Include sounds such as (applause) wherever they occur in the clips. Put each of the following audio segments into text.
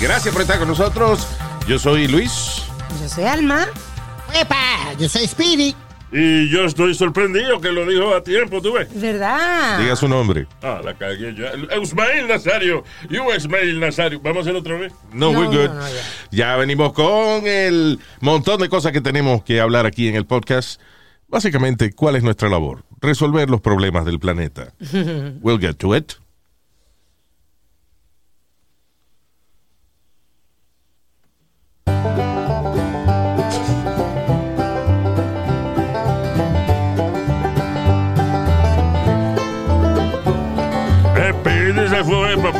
Gracias por estar con nosotros. Yo soy Luis. Yo soy Alma. ¡Epa! Yo soy Speedy. Y yo estoy sorprendido que lo dijo a tiempo, ¿tú ves? ¿Verdad? Diga su nombre. Ah, la cagué yo. Ismael Nazario. You Ismael Nazario. ¿Vamos a hacerlo otra vez? No, No, we're good. no, no, ya. ya venimos con el montón de cosas que tenemos que hablar aquí en el podcast. Básicamente, ¿cuál es nuestra labor? Resolver los problemas del planeta. (laughs) We'll get to it.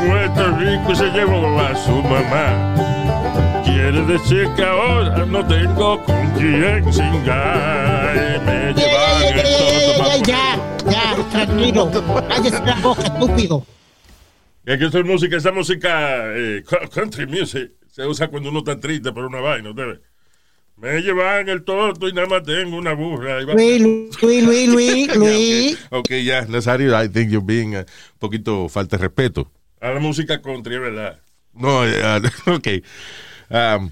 Puerto Rico se llevó a su mamá. Quiere decir que ahora no tengo con quién cingar. Me llevan el ya, todo ya, ya, tranquilo. Cállese la boca, estúpido. Es que esta es música, esa música eh, co- country music se usa cuando uno está triste por una vaina, ¿usted ve? Me llevan el toto y nada más tengo una burra. Luis, Luis, Luis, Luis, (laughs) Luis. Ok, ya, Nazario, I think you're being uh, un poquito falta de respeto. A la música country, es verdad. No, (laughs) ok. Um,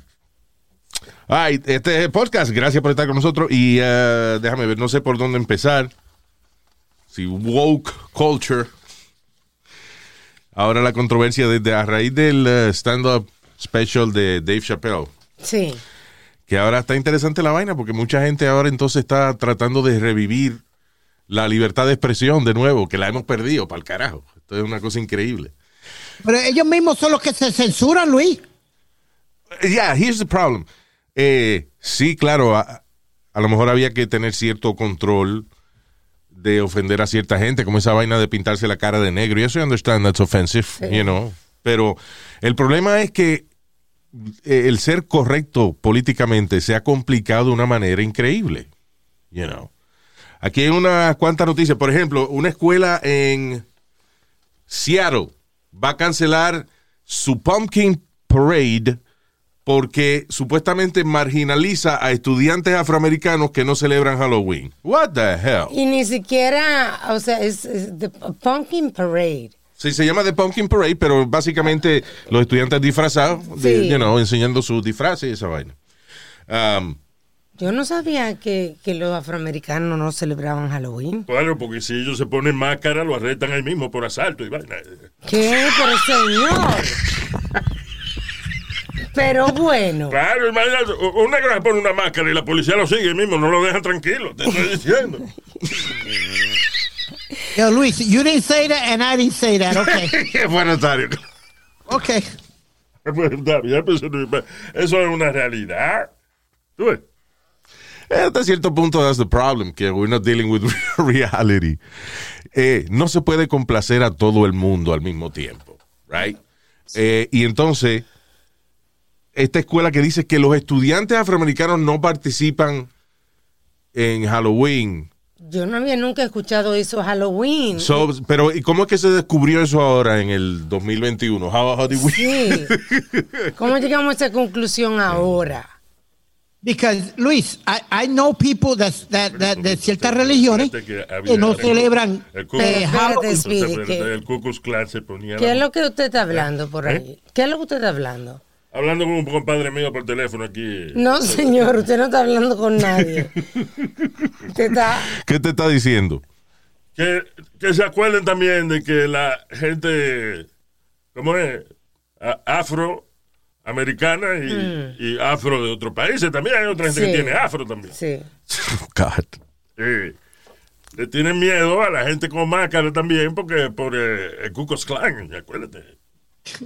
ay, este es el podcast. Gracias por estar con nosotros. Y uh, déjame ver, no sé por dónde empezar. Si woke culture. Ahora la controversia desde a raíz del uh, stand-up special de Dave Chappelle. Sí. Que ahora está interesante la vaina porque mucha gente ahora entonces está tratando de revivir la libertad de expresión de nuevo, que la hemos perdido para el carajo. Esto es una cosa increíble. Pero ellos mismos son los que se censuran, Luis. Yeah, here's the problem. Eh, sí, claro, a, a lo mejor había que tener cierto control de ofender a cierta gente, como esa vaina de pintarse la cara de negro. Y eso I understand that's offensive, you know. Pero el problema es que eh, el ser correcto políticamente se ha complicado de una manera increíble, you know. Aquí hay unas cuantas noticias. Por ejemplo, una escuela en Seattle va a cancelar su Pumpkin Parade porque supuestamente marginaliza a estudiantes afroamericanos que no celebran Halloween. What the hell? Y ni siquiera, o sea, es, es the Pumpkin Parade. Sí, se llama The Pumpkin Parade, pero básicamente los estudiantes disfrazados, de- Sí. you know, enseñando sus disfraces y esa vaina. Um, Yo no sabía que, que los afroamericanos no celebraban Halloween. Claro, porque si ellos se ponen máscara, lo arrestan ahí mismo por asalto y vaina. ¿Qué? Pero señor. Pero bueno. Claro, imagínate, un negro se pone una máscara y la policía lo sigue ahí mismo, no lo dejan tranquilo, te estoy diciendo. (laughs) Yo, Luis, you didn't say that and I didn't say that, okay. (laughs) qué bueno, Tario. Pues, (laughs) eso es una realidad. ¿Tú ves? Hasta cierto punto, that's the problem, que we're not dealing with (laughs) reality. Eh, no se puede complacer a todo el mundo al mismo tiempo, right? Eh, y entonces, esta escuela que dice que los estudiantes afroamericanos no participan en Halloween. Yo no había nunca escuchado eso Halloween. So, pero, ¿y cómo es que se descubrió eso ahora en el 2021? How, how did we- Sí. (laughs) ¿Cómo llegamos a esa conclusión ahora? Because, Luis, I, I know people that, that, that, de ciertas religiones que había- que no celebran El eh, se ponía ¿Qué es lo que usted está hablando por ahí? ¿Eh? ¿Qué es lo que usted está hablando? hablando con un compadre mío por teléfono aquí. No, señor, usted no está hablando con nadie. Usted está... (laughs) ¿Qué te está diciendo? Que, que se acuerden también de que la gente, ¿cómo es? Afro americana y, y afro de otros países. También hay otra gente Sí. que tiene afro también. Sí. (laughs) God. Eh, le tienen miedo a la gente con máscara también porque por eh, el Ku Klux Klan, acuérdate.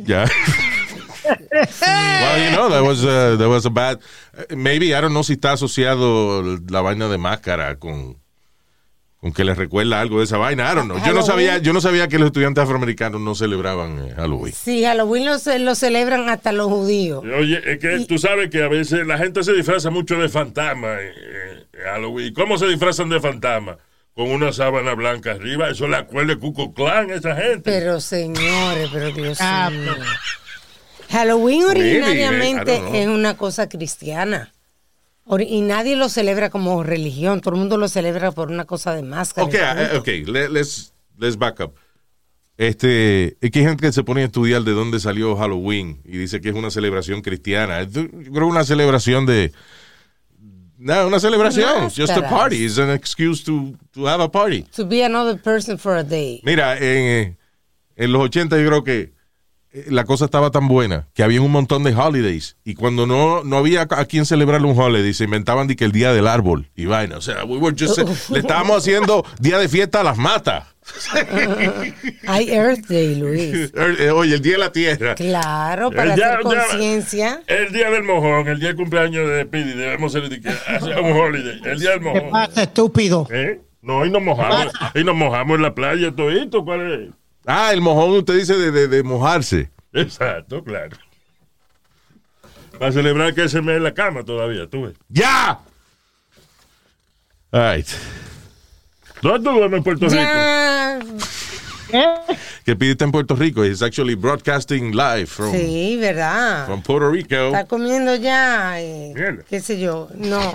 Yeah. (laughs) well, you know, that was, uh, that was a bad. uh, Maybe, I don't know si está asociado la vaina de máscara con, con que les recuerda algo de esa vaina. I don't know. Yo no Halloween. sabía, yo no sabía que los estudiantes afroamericanos no celebraban eh, Halloween. Sí, Halloween lo, lo celebran hasta los judíos. Oye, es que tú sabes que a veces la gente se disfraza mucho de fantasma en, en Halloween. ¿Cómo se disfrazan de fantasma? Con una sábana blanca arriba. Eso le acuerda de Cuco Clan a esa gente. Pero señores, pero Dios Ah, mío. Halloween originariamente es una cosa cristiana. Y nadie lo celebra como religión. Todo el mundo lo celebra por una cosa de máscara. Ok, y eh, punto. ok, le- let's, let's back up. Este, es que hay gente que se pone a estudiar de dónde salió Halloween y dice que es una celebración cristiana. Yo creo una celebración de. No, una celebración. It's just a Máscaras. party. It's an excuse to, to have a party. To be another person for a day. Mira, en, eh, en los 80 yo creo que la cosa estaba tan buena que había un montón de holidays y cuando no, no había a quien celebrar un holiday se inventaban de que el día del árbol y vaina. O sea, we were just- le estábamos haciendo día de fiesta a las matas. Hay Earth Day, Luis. (laughs) Eh, Oye, el día de la tierra. Claro, para Eh, ya- hacer conciencia. El día del mojón, el día del cumpleaños de Pidi, debemos ser de que hacer un holiday. El día del ¿Qué mojón. pasa, estúpido? ¿Eh? No, y nos mojamos. Y nos mojamos en la playa, todito. ¿Cuál es? Ah, el mojón, usted dice de, de- de mojarse. Exacto, claro. Para celebrar que se me en la cama todavía, tú ves. ¡Ya! All right. ¿Dónde tú duermes en Puerto Rico? Ya. Que pidiste en Puerto Rico. It's actually broadcasting live from, Sí, ¿verdad? from Puerto Rico. Está comiendo ya, eh, qué sé yo, no.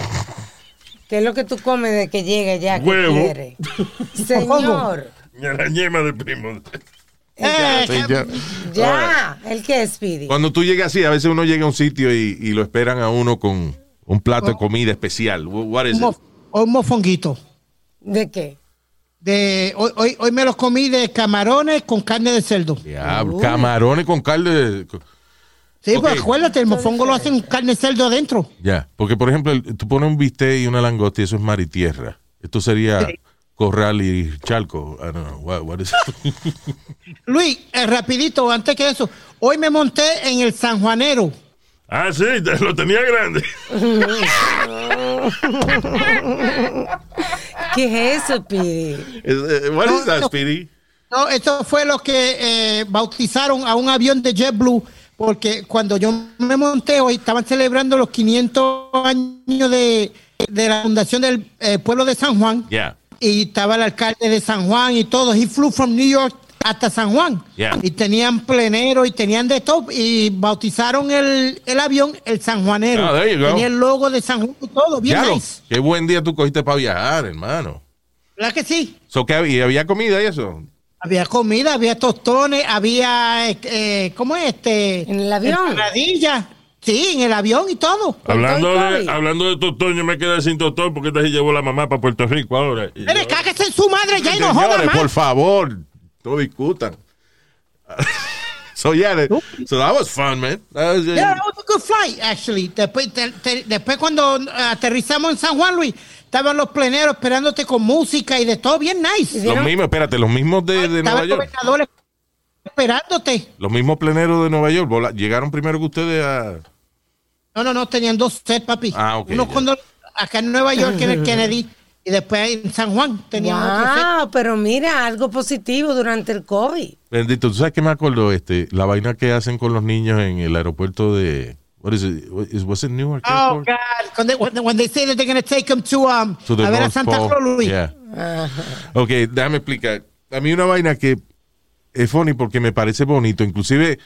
¿Qué es lo que tú comes de que llega ya que Huevo. quiere? (laughs) Señor, la ñema de primo. Eh, Sí, ya. ya, ¿el qué es, Speedy? Cuando tú llegas así, a veces uno llega a un sitio y, y lo esperan a uno con un plato de comida especial. Wh- What is un, it? un mofonguito. ¿De qué? De, hoy, hoy, hoy me los comí de camarones con carne de cerdo. Diablo, camarones con carne. de- Sí, pues acuérdate, el mofongo lo hacen con carne de cerdo adentro. Ya, porque por ejemplo, tú pones un bistec y una langosta y eso es mar y tierra. Esto sería corral y charco. I don't know. What, what is it? (laughs) Luis, eh, rapidito, antes que eso, hoy me monté en el San Juanero. Ah, sí, lo tenía grande. (laughs) ¿Qué es eso, eh, what is that, No, no. Speedy? No, eso fue lo que eh, bautizaron a un avión de JetBlue, porque cuando yo me monté hoy estaban celebrando los 500 años de, de la fundación del eh, pueblo de San Juan. Yeah. Y estaba el alcalde de San Juan y todo. He flew from New York hasta San Juan. Yeah. Y tenían plenero y tenían de todo. Y bautizaron el, el avión el San Juanero. Ah. Tenía el logo de San Juan y todo. Bien nice. Qué buen día tú cogiste para viajar, hermano. ¿Verdad que sí? So, ¿qué había? ¿Había comida y eso? Había comida, había tostones, había, eh, eh, ¿cómo es este? ¿En el avión? Sí, en el avión y todo. Hablando de, hablando de tostón, yo me quedé sin tostón porque esta llevó la mamá para Puerto Rico ahora. Yo- cáguese en su madre ya y no joda más. por favor, no discutan. (laughs) so, yeah, that- so that was fun, man. That was, uh, Yeah, that was a good flight, actually. Después, te- te- después cuando eh, aterrizamos en San Juan, Luis, estaban los pleneros esperándote con música y de todo bien nice. los mismos, espérate, los mismos de, de Nueva York. Esperándote. Los mismos pleneros de Nueva York vola- llegaron primero que ustedes a. No, no, no, tenían dos sets, papi. Ah, ok, Uno cuando, acá en Nueva York, en el (laughs) Kennedy, y después en San Juan tenían otro set. Wow, pero mira, algo positivo durante el COVID. Bendito, ¿tú sabes qué me acuerdo? Este, la vaina que hacen con los niños en el aeropuerto de. What is it? What is- Was it Newark Oh, Airport? God. When they, when, when they say that they're going to take them to, um, To the a ver a Santa Luis. Yeah. Ok, déjame explicar. A mí una vaina que es funny porque me parece bonito. Inclusive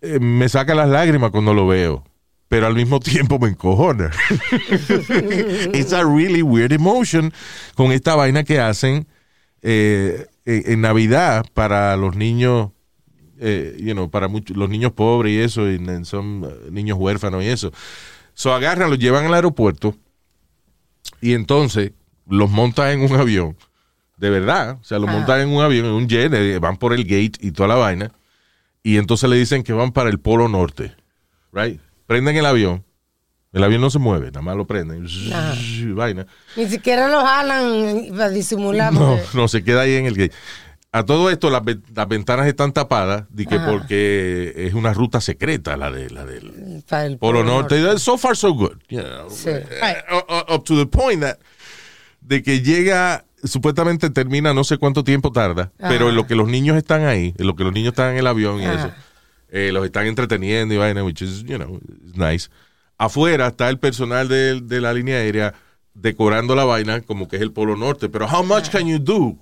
eh, me saca las lágrimas cuando lo veo. Pero al mismo (laughs) tiempo me encojona. (laughs) It's a really weird emotion con esta vaina que hacen eh, en, en Navidad para los niños, eh, you know, para muchos, los niños pobres y eso, y son eh, niños huérfanos y eso. So agarran, los llevan al aeropuerto y entonces los montan en un avión, de verdad, o sea, los montan en un avión, en un jet, eh, van por el gate y toda la vaina, y entonces le dicen que van para el Polo Norte, right? Prenden el avión, el avión no se mueve, nada más lo prenden, vaina. Ni siquiera lo jalan para disimular. No, no, se queda ahí en el gate. A todo esto, las, las ventanas están tapadas, de que Ajá. porque es una ruta secreta, la de la del Polo Norte. So far, so good. you know. Sí. Eh, up to the point that de que llega supuestamente termina no sé cuánto tiempo tarda, pero en lo que los niños están ahí, en lo que los niños están en el avión y eso, eh, los están entreteniendo y vaina, which is, you know, nice. Afuera está el personal de, de la línea aérea decorando la vaina como que es el Polo Norte, pero how much can you do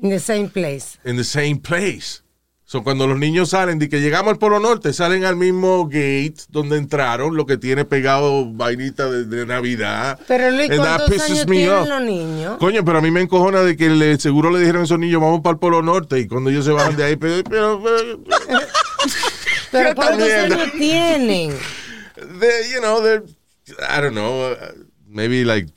In the same place. in the same place? So, cuando los niños salen, de que llegamos al Polo Norte, salen al mismo gate donde entraron, lo que tiene pegado vainita de, de Navidad. Pero Luis, ¿cuántos años tienen los niños? Coño, pero a mí me encojona de que le, seguro le dijeron a esos niños, vamos para el Polo Norte, y cuando ellos se bajan de ahí, pero, pero, pero- (laughs) Pero ¿cuántos años tienen? they, you know, they're, I don't know, uh, maybe like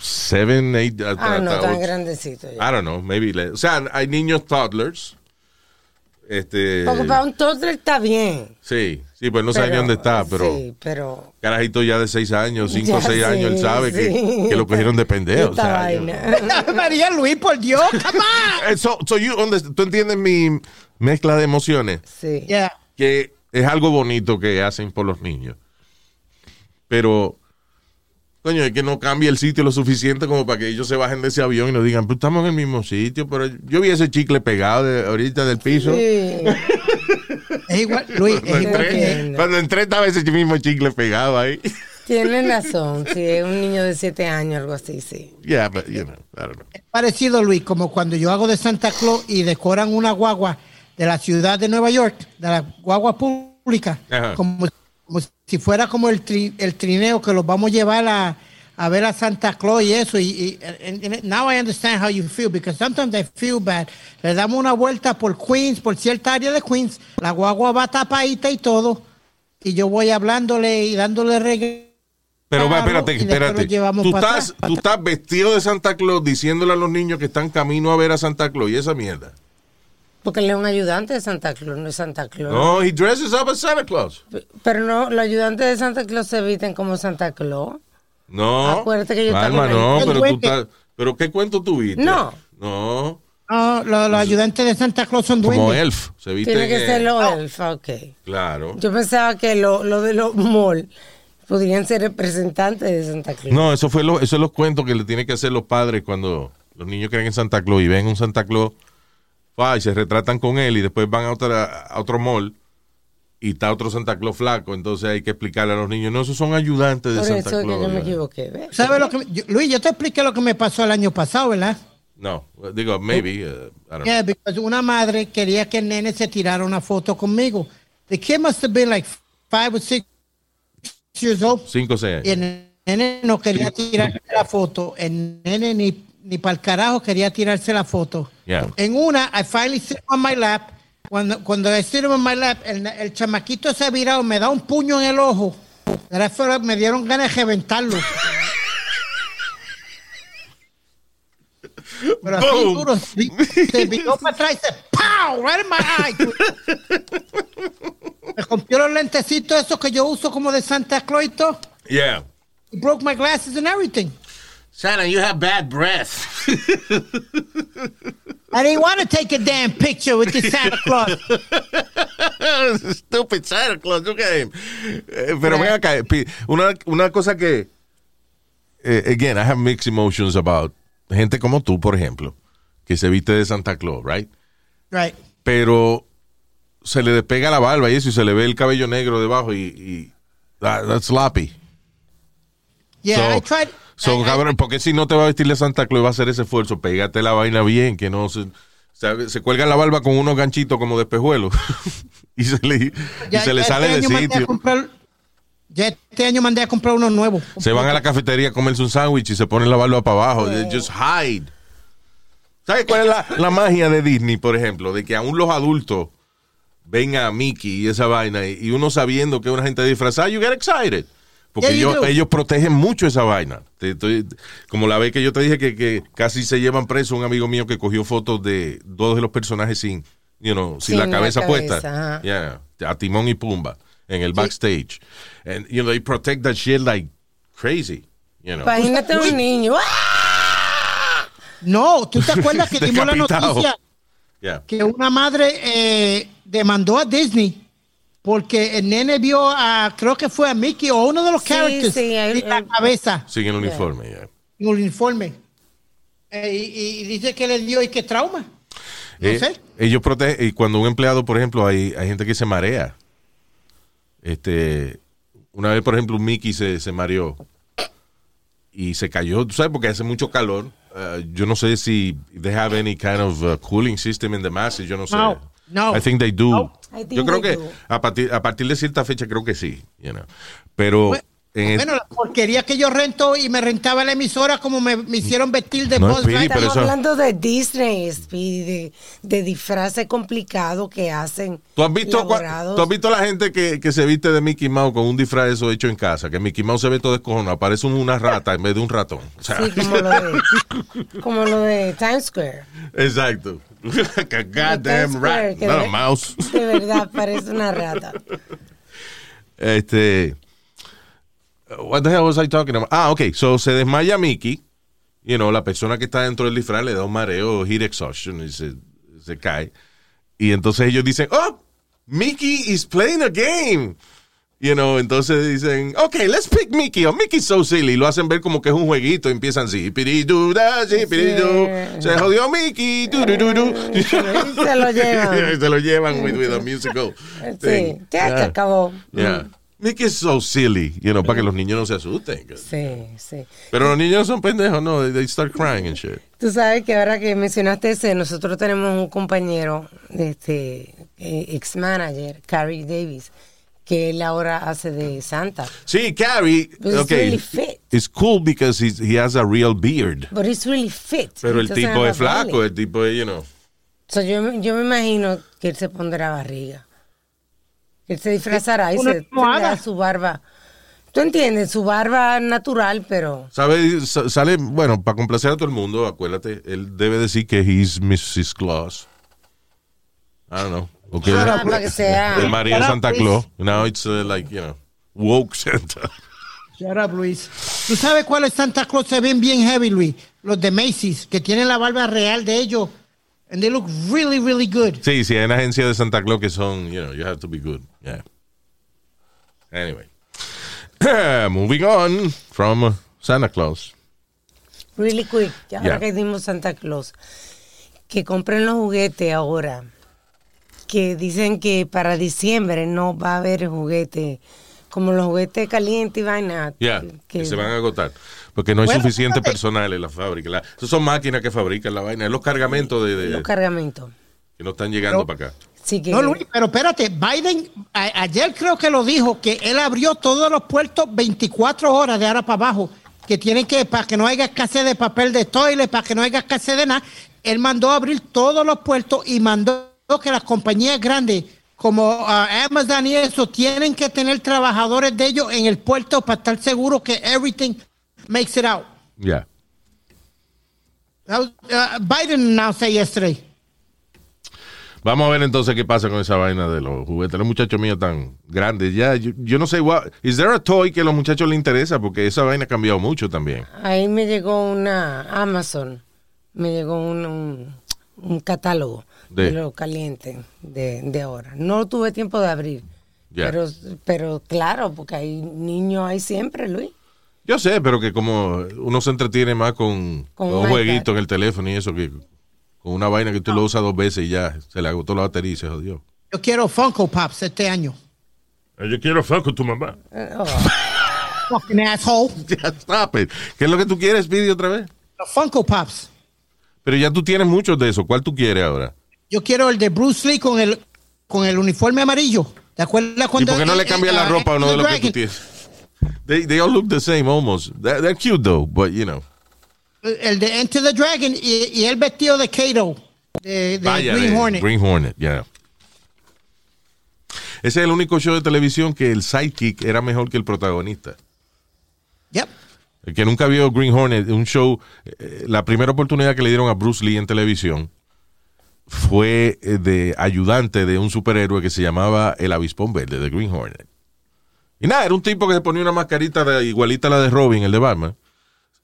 seven, eight, uh, Ah, no, tan grandecito ya. I don't know, maybe, o sea, hay niños toddlers, este, Porque para un toddler está bien. sí, sí, pues no sabe ni dónde está, pero Sí, pero... carajito ya de seis años, cinco o Ya, seis años, él sabe sí. que, que lo cogieron de pendejo, (laughs) o sea, yo- vaina. (laughs) María Luis, por Dios, (laughs) come on. Eh, so, so you understand- tú entiendes mi mezcla de emociones. Sí. Yeah. que es algo bonito que hacen por los niños. Pero, coño, es que no cambia el sitio lo suficiente como para que ellos se bajen de ese avión y nos digan, pues estamos en el mismo sitio, pero yo vi ese chicle pegado de, ahorita del piso. Sí. (laughs) Es igual, Luis, Cuando es igual entré, que... cuando entré estaba ese mismo chicle pegado ahí. Tienen razón. Sí, es un niño de siete años, algo así, sí. Yeah, but, you know, I don't know. parecido, Luis, como cuando yo hago de Santa Claus y decoran una guagua de la ciudad de Nueva York, de la guagua pública, Ajá. como, como si fuera como el, tri- el trineo que los vamos a llevar a, a ver a Santa Claus y eso. Y, y- and- and now I understand how you feel, because sometimes I feel bad. Le damos una vuelta por Queens, por cierta área de Queens, la guagua va tapadita y todo, y yo voy hablándole y dándole regalos. Pero va, espérate, espérate. Tú estás, atrás. tú estás vestido de Santa Claus diciéndole a los niños que están camino a ver a Santa Claus y esa mierda. Porque él es un ayudante de Santa Claus, no es Santa Claus. No, he dresses up as Santa Claus. Pero no, los ayudantes de Santa Claus se visten como Santa Claus. No. Acuérdate que yo Alma, también- no, pero tú estás. ¿Pero qué cuento tuviste? No. No. No, los, los ayudantes de Santa Claus son Como duendes. elf. Se viste. Tiene que ser los elfos, ok. Claro. Yo pensaba que lo, lo de los mall podrían ser representantes de Santa Claus. No, eso fue lo, eso es los cuentos que le tienen que hacer los padres cuando los niños creen en Santa Claus y ven un Santa Claus y se retratan con él y después van a, otra, a otro mall y está otro Santa Claus flaco. Entonces hay que explicarle a los niños, no, esos son ayudantes de Por Santa eso es que Claus. yo me equivoqué. ¿ves? ¿Sabes lo que yo- Luis, yo te expliqué lo que me pasó el año pasado, ¿verdad? No, digo, maybe. uh, I don't know. Yeah, because una madre quería que el nene se tirara una foto conmigo. The kid must have been like five or six years old. Cinco o seis Y años. el nene no quería tirar la foto. El nene ni, ni para el carajo quería tirarse la foto. Yeah. En una, I finally sit on my lap. Cuando, cuando I sit on my lap, el, el chamaquito se ha virado, me da un puño en el ojo. Me dieron ganas de reventarlo. Pero así Boom. duro, se se viró para atrás y se ¡Pow! Right in my eye. Me rompió los lentecitos esos que yo uso como de Santa Claus y todo. Yeah. He broke my glasses and everything. Santa, you have bad breath. I didn't want to take a damn picture with the Santa Claus. (laughs) Stupid Santa Claus, look at him. Eh, pero ven acá, una, una cosa que, eh, again, I have mixed emotions about gente como tú, por ejemplo, que se viste de Santa Claus, right? Right. Pero se le despega la barba y eso y se le ve el cabello negro debajo y, y that- that's sloppy. Yeah, So- I tried. So, cabrón, porque si no te va a vestir de Santa Claus y va a hacer ese esfuerzo, pégate la vaina bien, que no se, se, se cuelga la barba con unos ganchitos como de espejuelos (laughs) y se le, y se le ya sale este de sitio. comprar- ya este año mandé a comprar uno nuevo. Se van a la cafetería a comerse un sándwich y se ponen la barba para abajo. They Just hide. ¿Sabes cuál es la, la magia de Disney, por ejemplo? De que aún los adultos ven a Mickey y esa vaina y y uno sabiendo que es una gente disfrazada, you get excited. Porque Yeah, ellos, protegen mucho esa vaina. Estoy- como la vez que yo te dije que, que casi se llevan preso un amigo mío que cogió fotos de dos de los personajes sin, you know, sin Sin la la cabeza puesta. Yeah, a Timón y Pumba en el backstage. And, you know, they protect that shit like crazy. You know. Imagínate un niño. ¡ah! (laughs) No, ¿tú te acuerdas que dimos la noticia Yeah. que una madre eh, demandó a Disney porque el nene vio a, creo que fue a Mickey o uno de los Sí, characters sí, el- en la el- cabeza Sin el uniforme, yeah. en un uniforme. Eh, y, y dice que le dio y que trauma. No Eh, sé. Ellos protegen, y cuando un empleado, por ejemplo, hay, hay gente que se marea. Este, una vez, por ejemplo, un Mickey se, se mareó y se cayó, tú sabes, porque hace mucho calor. Uh, yo no sé si they have any kind of uh, cooling system in the masses, yo no sé. No, no. I think they do. No. I think Yo creo que a partir, a partir de cierta fecha creo que sí, you know. Pero Bueno, en Bueno, la porquería que yo rento y me rentaba la emisora como me, me hicieron vestir de No, Buzz Speedy, Estamos eso- hablando de Disney, Speedy, de, de disfraces complicados que hacen. ¿Tú has visto, tú has visto la gente que, que se viste de Mickey Mouse con un disfraz eso hecho en casa? Que Mickey Mouse se ve todo descojonado, parece una rata en vez de un ratón. O sea, Sí, como lo de, como lo de Times Square. (laughs) Exacto. (laughs) goddamn rat, not a mouse. De verdad, parece una rata. (laughs) Este. What the hell was I talking about? Ah, ok. So se desmaya Mickey. You know, la persona que está dentro del disfraz le da un mareo, heat exhaustion, y se, se cae. Y entonces ellos dicen, oh, Mickey is playing a game. You know, entonces dicen, ok, let's pick Mickey. Oh, Mickey's so silly. Lo hacen ver como que es un jueguito. empiezan así, piriduda, sí, piridu. Se jodió Mickey. du, du, du, du. Y se lo llevan. (laughs) se lo llevan with, with a musical Sí, ya se acabó. Yeah. Mickey is so silly, you know, para que los niños no se asusten. Sí, sí. Pero los niños son pendejos, no, they, they start crying and shit. Tú sabes que ahora que mencionaste ese, nosotros tenemos un compañero, este, ex manager, Carrie Davis, que él ahora hace de Santa. Sí, Carrie, But he's okay, really fit. it's cool because he's, he has a real beard. But he's really fit. Pero el tipo es flaco, el tipo es, you know. So, yo, me- yo me imagino que él se pondrá barriga. Él se disfrazará y se tendrá su barba. ¿Tú entiendes? Su barba natural, pero... ¿Sabe? Sa- Sale, bueno, para complacer a todo el mundo, acuérdate, él debe decir que he's Mrs. Claus. I don't know. O que Ah, para que sea... de María Shut up, Santa. Claus. Now it's uh, like, you know, woke Santa. Shut up, Luis. ¿Tú sabes cuáles Santa Claus se ven bien heavy, Luis? Los de Macy's, que tienen la barba real de ellos. And they look really, really good. Sí, sí, hay una agencia de Santa Claus que son, you know, you have to be good. Yeah. Anyway. (clears throat) Moving on from Santa Claus. Really quick, ya ahora Yeah. que dimos Santa Claus, que compren los juguetes ahora, que dicen que para diciembre no va a haber juguete, como los juguetes calientes y vaina. Yeah, que, que se van a agotar. Porque no hay Bueno, suficiente personal en la fábrica. La- esos son máquinas que fabrican la vaina. Los cargamentos de, de- los cargamentos. que no están llegando Pero- para acá. Sí que No, Luis, pero espérate, Biden a- ayer creo que lo dijo, que él abrió todos los puertos 24 horas de ahora para abajo, que tienen que, para que no haya escasez de papel de toilet, para que no haya escasez de nada, él mandó a abrir todos los puertos y mandó que las compañías grandes como ah, Amazon y eso tienen que tener trabajadores de ellos en el puerto para estar seguros que everything makes it out. Was, uh, Biden announced that yesterday. Vamos a ver entonces qué pasa con esa vaina de los juguetes. Los muchachos míos tan grandes ya. Yo, yo no sé, what, is there a toy que a los muchachos les interesa? Porque esa vaina ha cambiado mucho también. ahí me llegó una Amazon, me llegó un, un, un catálogo De- lo caliente de, de ahora. No tuve tiempo de abrir, pero, pero claro, porque hay niños ahí siempre, Luis. Yo sé, pero que como uno se entretiene más con, Con un jueguito en el teléfono y eso, que con una vaina que tú lo usas dos veces y ya se le agotó la batería y se jodió. Yo quiero Funko Pops este año. Eh, Yo quiero fuck con tu mamá. Oh, (laughs) Fucking asshole. (laughs) Ya, stop it. ¿Qué es lo que tú quieres, Speedy, otra vez? Los Funko Pops. Pero ya tú tienes muchos de eso. ¿Cuál tú quieres ahora? Yo quiero el de Bruce Lee con el, con el uniforme amarillo. ¿Te acuerdas ¿Y cuando... por qué no le cambias eh, la ropa a uno de los que tú tienes? They, they all look the same almost. They're, they're cute though, but you know. El de Enter the Dragon y, y el vestido de Kato. De, de Vaya, Green de Hornet. Green Hornet, ya. Ese es el único show de televisión que el sidekick era mejor que el protagonista. Yep. El que nunca vio Green Hornet, un show, eh, la primera oportunidad que le dieron a Bruce Lee en televisión fue eh, de ayudante de un superhéroe que se llamaba el Avispón Verde, de Green Hornet. Y nada, era un tipo que se ponía una mascarita de- igualita a la de Robin, el de Batman,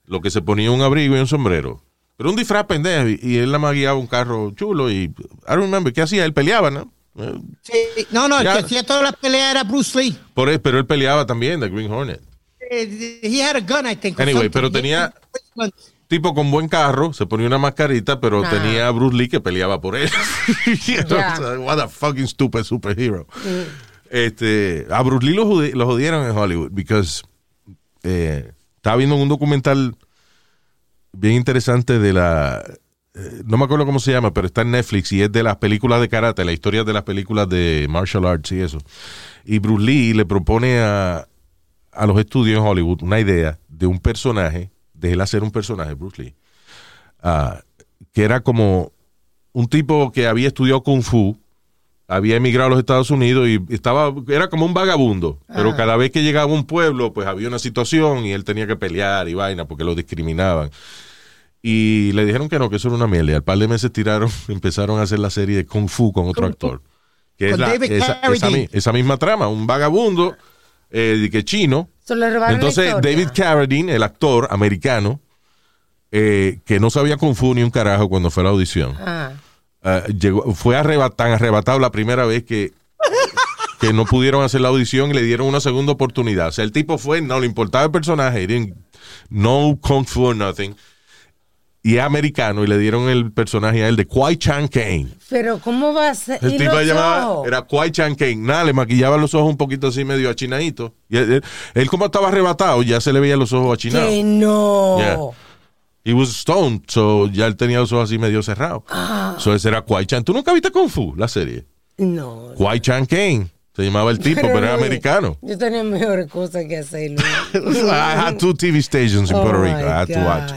lo que se ponía un abrigo y un sombrero. Pero un disfraz pendejo, y, él nada más guiaba un carro chulo y, I don't remember, ¿qué hacía? Él peleaba, ¿no? Sí, no, no, el que hacía todas las peleas era Bruce Lee. Por él, pero él peleaba también de Green Hornet. Eh, He had a gun, I think. Anyway, pero tenía- tipo con buen carro, se ponía una mascarita, pero tenía a Bruce Lee que peleaba por él. (laughs) (laughs) You know, Ya. so, What a fucking stupid superhero. Este, a Bruce Lee lo, lo jodieron en Hollywood because eh, estaba viendo un documental bien interesante de la eh, no me acuerdo cómo se llama, pero está en Netflix y es de las películas de karate, la historia de las películas de martial arts y eso. Y Bruce Lee le propone a, a los estudios en Hollywood una idea de un personaje, de él hacer un personaje, Bruce Lee, ah, que era como un tipo que había estudiado Kung Fu, había emigrado a los Estados Unidos y estaba, era como un vagabundo, pero cada vez que llegaba a un pueblo, pues había una situación y él tenía que pelear y vaina porque lo discriminaban. Y le dijeron que no, que eso era una mierda. Y al par de meses tiraron, (laughs) empezaron a hacer la serie de Kung Fu con otro actor. Que es la- esa, misma trama, un vagabundo eh, que chino. Entonces. David Carradine, el actor americano, eh, que no sabía Kung Fu ni un carajo cuando fue a la audición, Ah. ah, llegó, fue arrebat- tan arrebatado la primera vez que, (laughs) que no pudieron hacer la audición y le dieron una segunda oportunidad. O sea, el tipo fue, no le importaba el personaje, no Kung Fu or nothing. Y es americano y le dieron el personaje a él de Kwai Chan Kane. Pero ¿cómo va a ser? El ¿Y tipo se llamaba, era Kwai Chan Kane. Nada, le maquillaba los ojos un poquito así medio achinaditos. Y él, él- él como estaba arrebatado, ya se le veían los ojos achinados. Que no. Yeah. He was stoned, so ya él tenía los ojos así medio cerrados. Ah. So ese era Kwai Chan. ¿Tú nunca viste Kung Fu, la serie? No. Kwai Chan Kane. Se llamaba el tipo, pero, era americano. Yo tenía mejores cosas que hacer. I had (laughs) two TV stations in Oh, Puerto Rico. I had to watch.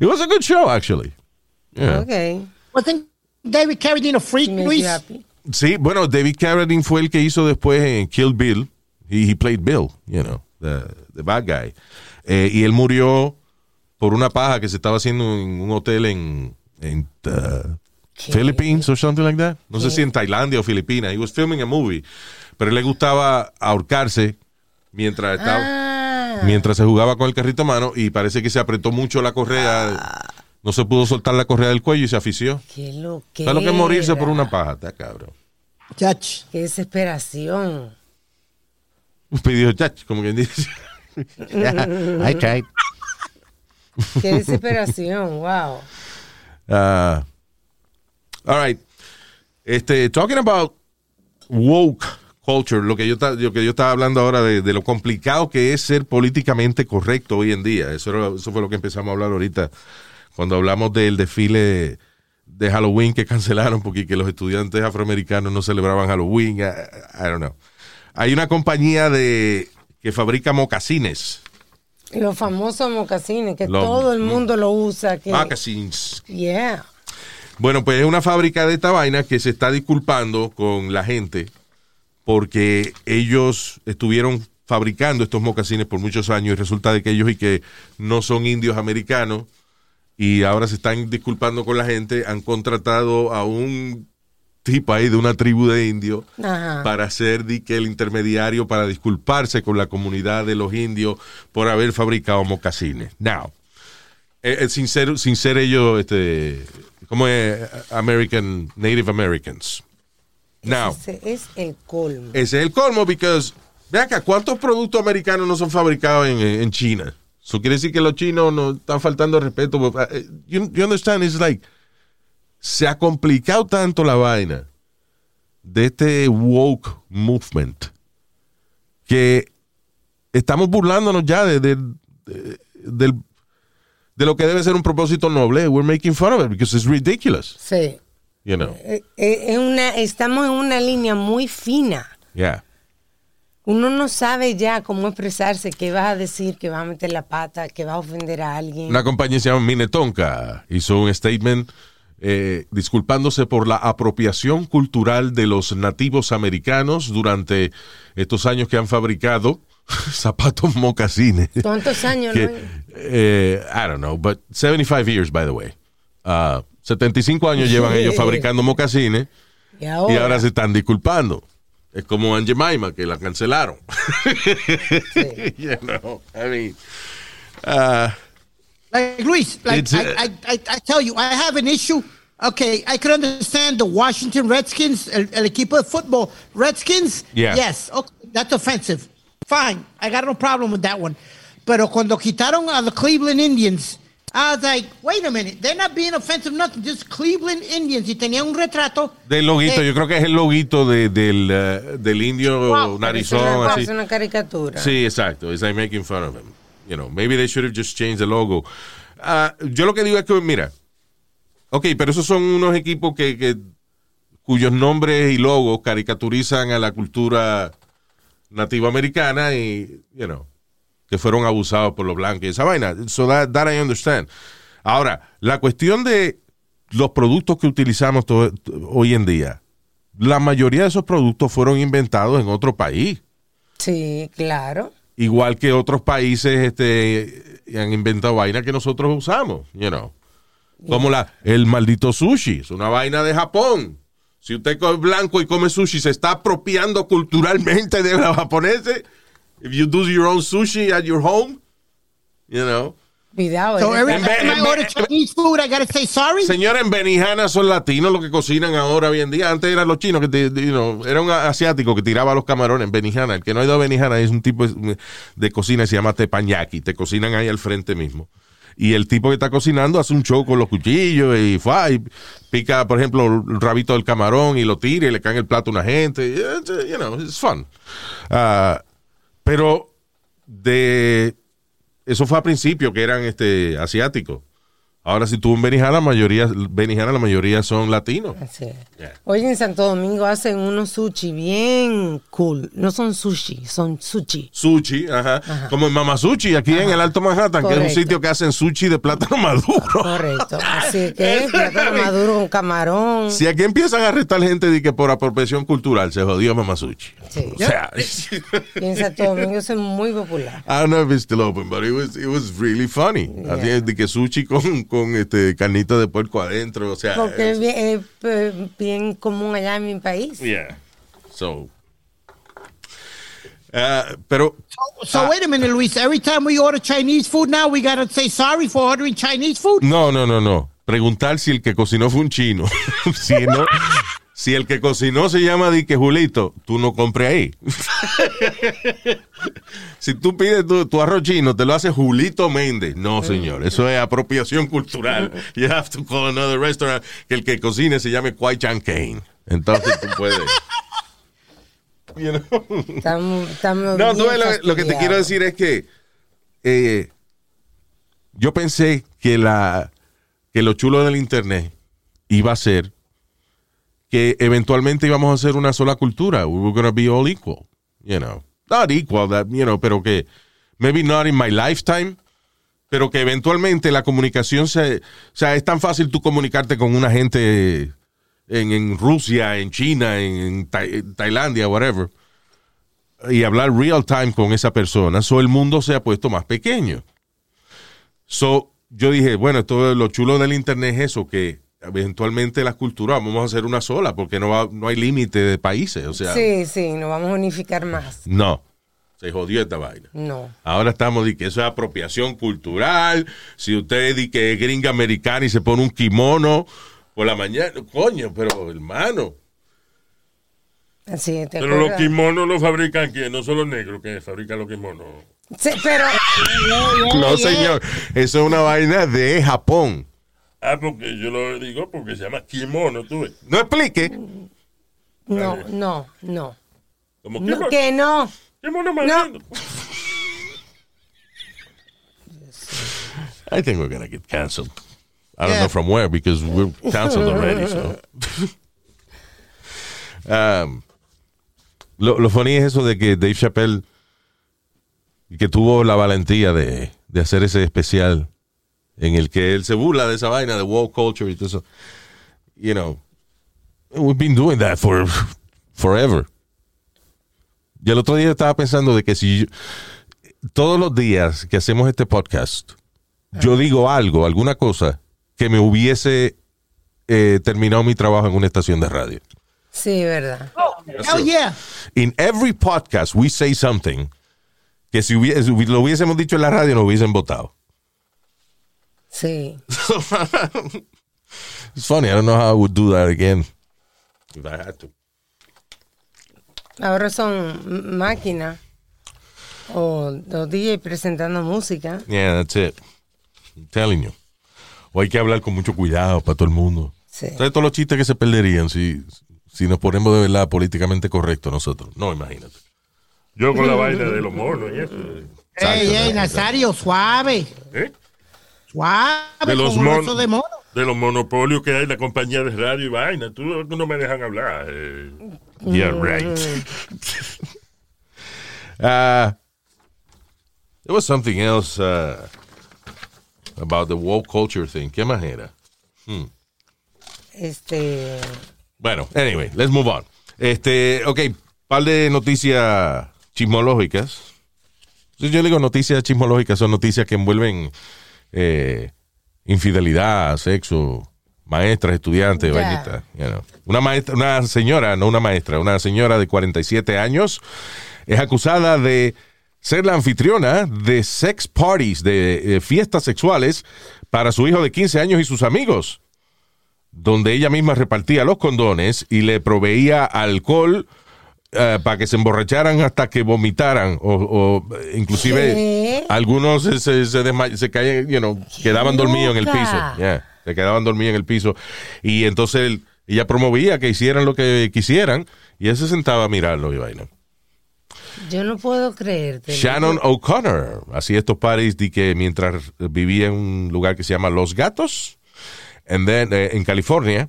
It was a good show, actually. Yeah. Ok. Wasn't David Carradine a freak, Luis? Sí, bueno, David Carradine fue el que hizo después en Kill Bill. He, he played Bill, you know, the, the bad guy. Eh, y él murió por una paja que se estaba haciendo en un hotel en, en uh, ¿Qué? Philippines or something like that. No sé si en Tailandia o Filipinas. He was filming a movie. Pero él le gustaba ahorcarse mientras estaba, Ah. Mientras se jugaba con el carrito a mano y parece que se apretó mucho la correa. No se pudo soltar la correa del cuello y se afició. Qué lo que. ¿Sabes lo que es morirse por una paja? Está cabrón. Chach. Qué desesperación. (laughs) Pidió chach, como quien dice. (laughs) I tried. Qué desesperación. Wow. Uh, (laughs) all right. Este, talking about woke culture, lo que yo, lo que yo estaba hablando ahora de, de lo complicado que es ser políticamente correcto hoy en día. Eso, era- eso fue lo que empezamos a hablar ahorita cuando hablamos del desfile de Halloween que (laughs) cancelaron porque que los estudiantes afroamericanos no celebraban Halloween. I, I don't know. Hay una compañía de que fabrica mocasines. Los famosos mocasines, que Los- todo el mundo lo usa. Que, Moccasins. Yeah. Bueno, pues es una fábrica de esta vaina que se está disculpando con la gente porque ellos estuvieron fabricando estos mocasines por muchos años y resulta de que ellos y que no son indios americanos y ahora se están disculpando con la gente, han contratado a un tipo ahí de una tribu de indios Ajá. para ser di que el intermediario para disculparse con la comunidad de los indios por haber fabricado mocasines. Now, eh, eh, sin ser, sin ser ellos, este, como es American, Native Americans. Now, Ese es el colmo. ese es el colmo, because, ve acá, ¿cuántos productos americanos no son fabricados en, en China? Eso quiere decir que los chinos no están faltando al respeto. Eh, You, you understand? It's like, se ha complicado tanto la vaina de este woke movement que estamos burlándonos ya de, de- de lo que debe ser un propósito noble. We're making fun of it because it's ridiculous. Sí. You know? Eh, eh, es una, estamos en una línea muy fina. Yeah. Uno no sabe ya cómo expresarse, qué vas a decir, que vas a meter la pata, que vas a ofender a alguien. Una compañía se llama Minetonka hizo un statement eh, disculpándose por la apropiación cultural de los nativos americanos durante estos años que han fabricado (laughs) zapatos mocasines. ¿Cuántos años, Que, Luis? eh, I don't know, but 75 years, by the way. Ah, 75 años llevan ellos fabricando mocasines Y ahora, y ahora se están disculpando. Es como Aunt Jemima, que la cancelaron. (laughs) you know, I mean, ah, Like Luis, like uh, I, I, I, I tell you, I have an issue. Okay, I could understand the Washington Redskins, el, el equipo de football, Redskins. Yeah. Yes, okay, that's offensive. Fine, I got no problem with that one. Pero cuando quitaron a the Cleveland Indians I was like, wait a minute, they're not being offensive, nothing, just Cleveland Indians. Y tenía un retrato. Del loguito, yo creo que es el loguito de- del, eh, del indio Wow, Es narizón, una, así. es una caricatura. Sí, exacto. It's like making fun of him. You know, maybe they should have just changed the logo. Ah, yo lo que digo es que, mira, ok, pero esos son unos equipos que, que- cuyos nombres y logos caricaturizan a la cultura nativa americana y, you know, que fueron abusados por los blancos y esa vaina. So that, that I understand. Ahora, la cuestión de los productos que utilizamos hoy en día, la mayoría de esos productos fueron inventados en otro país Sí, claro. igual que otros países este, han inventado vainas que nosotros usamos, you know. Como la, el maldito sushi, es una vaina de Japón. Si usted es blanco y come sushi, se está apropiando culturalmente de los japoneses. If you do your own sushi at your home, you know. Cuidado. So es every time I order Chinese food, I gotta say sorry. Señora, en Benihana son latinos los que cocinan ahora hoy en día. Antes eran los chinos que te- you know, era un asiático que tiraba los camarones en Benihana. El que no ha ido a Benihana es un tipo de, de cocina que se llama teppanyaki. Te cocinan ahí al frente mismo. Y el tipo que está cocinando hace un show con los cuchillos y, fue, y pica, por ejemplo, el rabito del camarón y lo tira y le cae en el plato a una gente. Eh, You know, it's fun. Ah, pero de eso fue a principio que eran este asiáticos. Ahora si tú en Benihana, la mayoría, Benihana la mayoría son latinos. Así es. Yeah. Oye, en Santo Domingo hacen unos sushi bien cool. No son sushi, son sushi. Sushi, ajá. Como en Mama Sushi, aquí en el Alto Manhattan, que es un sitio que hacen sushi de plátano (laughs) maduro. Correcto. Así que plátano maduro con camarón. Si aquí empiezan a arrestar gente de que por apropiación cultural se jodió Mama Sushi. Sí. O sea, (laughs) Y en Santo Domingo es muy popular. I don't know if it's still open, but it was, it was really funny. Así es, de que sushi con, con este carnita de puerco adentro, o sea. Porque es bien, eh, bien común allá en mi país. Yeah. So. Ah, pero So wait a minute, Luis. Every time we order Chinese food now, we gotta say sorry for ordering Chinese food. no, no, no, no. Preguntar si el que cocinó fue un chino. (laughs) si no, si el que cocinó se llama Dique Julito, tú no compres ahí. (laughs) si tú pides tu, tu arroz chino, te lo hace Julito Méndez. No, señor. Eso es apropiación cultural. You have to call another restaurant que el que cocine se llame Kwai Chan Kane. Entonces tú puedes. (laughs) You know? Estamos, estamos No, tú lo, lo que te quiero decir es que eh, yo pensé que la que lo chulo del internet iba a ser que eventualmente íbamos a hacer una sola cultura. We were gonna be all equal, you know. Not equal, that, you know, pero que maybe not in my lifetime, pero que eventualmente la comunicación se, o sea, es tan fácil tú comunicarte con una gente en, en Rusia, en China, en, en Ta- en Tailandia, whatever y hablar real time con esa persona, so el mundo se ha puesto más pequeño. So, yo dije, bueno, todo lo chulo del internet es eso, que eventualmente las culturas vamos a hacer una sola, porque no, va- no hay límite de países, o sea, Sí, sí, nos vamos a unificar más. no, se jodió esta vaina. No. Ahora estamos de que eso es apropiación cultural. Si usted dice que es gringa americana y se pone un kimono por la mañana, coño, pero hermano. Así es, ¿te Pero los kimonos los fabrican quién, no son los negros que fabrican los kimonos. Sí, pero. (laughs) No, señor, eso es una vaina de Japón. Ah, porque yo lo digo porque se llama kimono, tú ves. No explique. No, no, no. Como No, kimono, que no. kimono más No. (laughs) I think we're gonna get canceled. I don't Yeah. know from where because we're canceled (laughs) already. So. (laughs) Um, lo, lo funny es eso de que Dave Chappelle que tuvo la valentía de, de hacer ese especial en el que él se burla de esa vaina de woke culture y todo eso. You know, we've been doing that for forever. Y el otro día estaba pensando de que si yo- todos los días que hacemos este podcast, yo digo algo, alguna cosa que me hubiese eh, terminado mi trabajo en una estación de radio. Sí, verdad. Hell yeah. In every podcast we say something que si hubiese, si lo hubiésemos dicho en la radio nos hubiesen votado. Sí. It's (laughs) funny, I don't know how I would do that again if I had to. Ahora son máquinas o los DJ presentando música. Yeah, that's it. I'm telling you. o hay que hablar con mucho cuidado para todo el mundo. Sí. ¿Sabes todos los chistes que se perderían si, si nos ponemos de verdad políticamente correctos nosotros? No, imagínate. Yo con la vaina de los monos y eso. Ey, ey, Nazario, suave. ¿Eh? Suave. De los mon- de mono. De los monopolios que hay, la compañía de radio y vaina. Tú no me dejan hablar. eh. Yeah, right. Uh, (laughs) there was something else uh, about the woke culture thing. ¿Qué más era? Este. Bueno, anyway, let's move on. Este, ok, par de noticias chismológicas. Si yo digo noticias chismológicas, son noticias que envuelven eh, infidelidad, sexo, maestras, estudiantes, you know. Una maestra, una señora, no una maestra, una señora de 47 años es acusada de ser la anfitriona de sex parties, de eh, fiestas sexuales para su hijo de 15 años y sus amigos donde ella misma repartía los condones y le proveía alcohol eh, para que se emborracharan hasta que vomitaran o, o, inclusive ¿Qué? algunos se, se, se se caían, you know, quedaban dormidos en el piso. Yeah, se quedaban dormidos en el piso. Y entonces él- ella promovía que hicieran lo que quisieran y él se sentaba a mirarlo y vaina. Yo no puedo creerte. Shannon O'Connor hacía estos parties de que mientras vivía en un lugar que se llama Los Gatos, and then, eh, en California,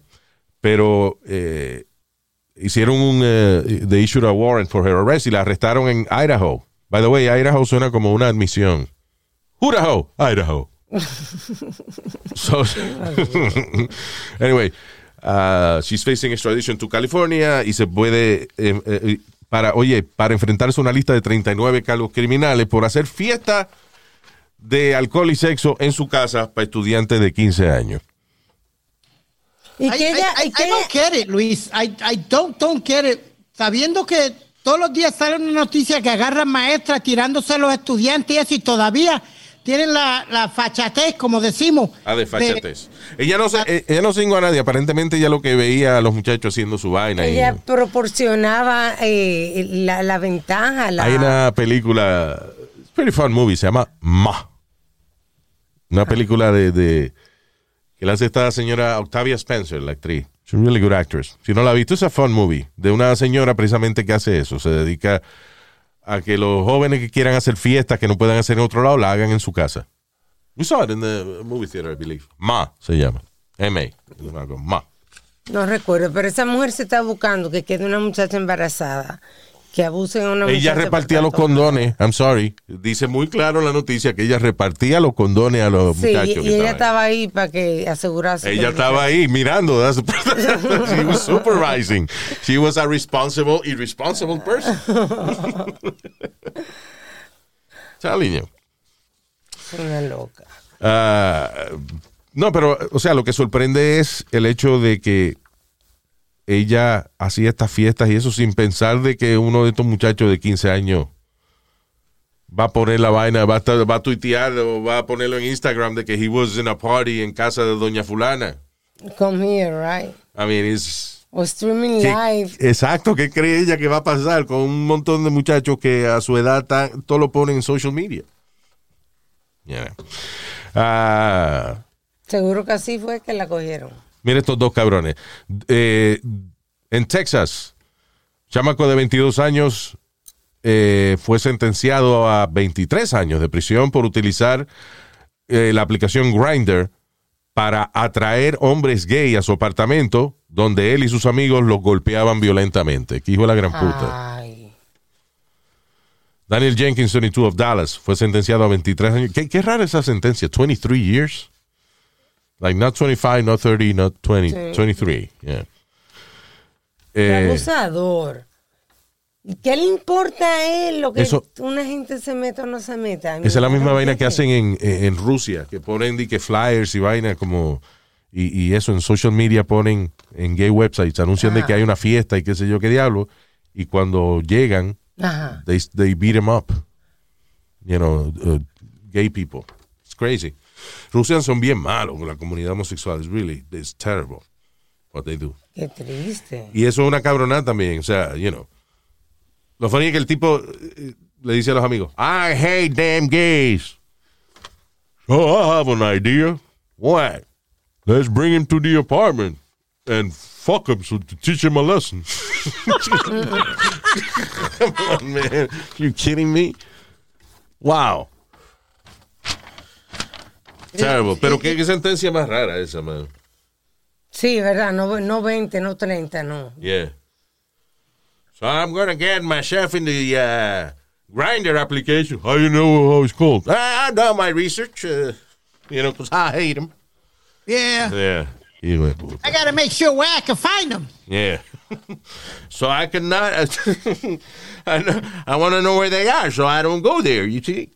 pero eh, hicieron un, eh, they issued a warrant for her arrest y la arrestaron en Idaho. By the way, Idaho suena como una admisión. Idaho, Idaho. (laughs) so, anyway, uh, she's facing extradition to California y se puede, eh, eh, para, oye, para enfrentarse a una lista de 39 cargos criminales por hacer fiesta de alcohol y sexo en su casa para estudiantes de 15 años. Y I, que ella. I- y I que don't get it, Luis. I, I don't, don't get it. Sabiendo que todos los días sale una noticia que agarran maestras tirándose a los estudiantes y eso, y todavía tienen la, la fachatez, como decimos. Ah, de fachatez. Ella no, se, eh, ella no cingó a nadie. Aparentemente ella lo que veía a los muchachos haciendo su vaina. y- ella proporcionaba eh, la, la ventaja. La, Hay una película, it's a pretty fun movie, se llama Ma. Una película de, de que la hace esta señora Octavia Spencer, la actriz. She's a really good actress. Si no la has visto, es a fun movie. De una señora precisamente que hace eso. Se dedica a que los jóvenes que quieran hacer fiestas que no puedan hacer en otro lado, la hagan en su casa. We saw it in the movie theater, I believe. Ma se llama. M-A. Ma. No recuerdo, pero esa mujer se está buscando que quede una muchacha embarazada, que abusen a una muchacha. Ella repartía los condones. I'm sorry. Dice muy claro en la noticia que ella repartía los condones a los Sí, muchachos. y, que y ella estaba ahí para que asegurase. Ella el estaba ahí mirando. That's She was (laughs) supervising. She was a responsible, irresponsible person. (laughs) Es Una loca. Ah, no, pero, o sea, lo que sorprende es el hecho de que ella hacía estas fiestas y eso sin pensar de que uno de estos muchachos de 15 años va a poner la vaina, va a, estar- va a tuitear o va a ponerlo en Instagram de que he was in a party en casa de doña fulana. Come here, right? I mean, it's... O streaming ¿qué- live. exacto, ¿qué cree ella que va a pasar con un montón de muchachos que a su edad tan- todo lo ponen en social media? Yeah. Ah, Seguro que así fue que la cogieron. Mira estos dos cabrones. Eh, en Texas, chamaco de 22 años eh, fue sentenciado a 23 años de prisión por utilizar eh, la aplicación Grindr para atraer hombres gay a su apartamento donde él y sus amigos los golpeaban violentamente. Que hijo de la gran puta. Ay. Daniel Jenkins, 22 of Dallas, fue sentenciado a 23 años. Qué, qué rara esa sentencia. 23 years. Like not 25, not 30, not 20. Sí. 23. Yeah. Eh, abusador. ¿Y qué le importa a él lo que Eso- una gente se meta o no se meta? esa es la misma vaina que hacen en, en Rusia, que ponen que flyers y vaina como. Y, y eso en social media ponen en gay websites, anuncian de que hay una fiesta y qué sé yo qué diablo. Y cuando llegan, Ajá. they, they beat them up. You know, uh, gay people. It's crazy. Rusias son bien malos con la comunidad homosexual. It's really, it's terrible what they do. Qué triste. Y eso es una cabronada también. O sea, you know. Lo funny es que el tipo eh, le dice a los amigos, I hate damn gays. Oh, I have an idea. What? let's bring him to the apartment and fuck him so to teach him a lesson. (laughs) Come on, man. You kidding me? Wow. Terrible. Pero qué, qué (laughs) sentencia más rara esa, man. Sí, verdad, no, no 20, no 30, no. Yeah. So I'm gonna get myself in the uh, grinder application. How you know how it's called? I, I done my research. Uh, you know, 'cause I hate him. Yeah. Yeah. Hijo de. I gotta make sure where I can find them. Yeah. (laughs) so I cannot. (laughs) I, know- I want to know where they are, so I don't go there. You see.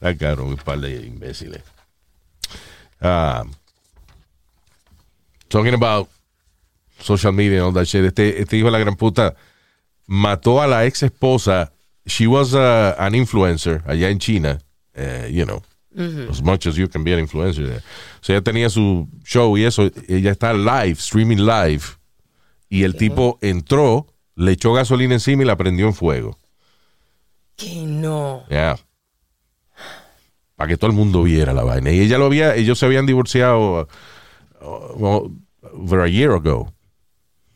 Sacaron un par de imbéciles. Um, talking about social media and all that shit. Este, este hijo de la gran puta mató a la ex esposa. She was uh, an influencer allá en China. uh, you know, as much as you can be an influencer there. So ella tenía su show y eso. Ella está live, streaming live. Y el tipo entró, le echó gasolina encima y la prendió en fuego. Que no. Yeah. Para que todo el mundo viera la vaina. Y ella lo había, ellos se habían divorciado uh, uh, over a year ago.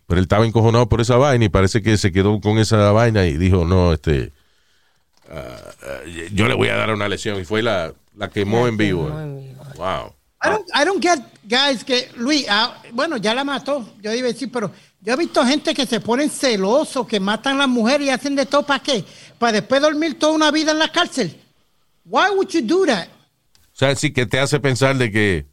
Pero él estaba encojonado por esa vaina y parece que se quedó con esa vaina y dijo, no, este, uh, uh, yo le voy a dar una lesión. Y fue la, la quemó en vivo. quemó en vivo. Wow. I don't, I don't get guys que Luis, ah, bueno, ya la mató, yo iba a decir, pero yo he visto gente que se ponen celosos, que matan a las mujeres y hacen de todo para qué, para después dormir toda una vida en la cárcel. Why would you do that? O sea, sí que te hace pensar de que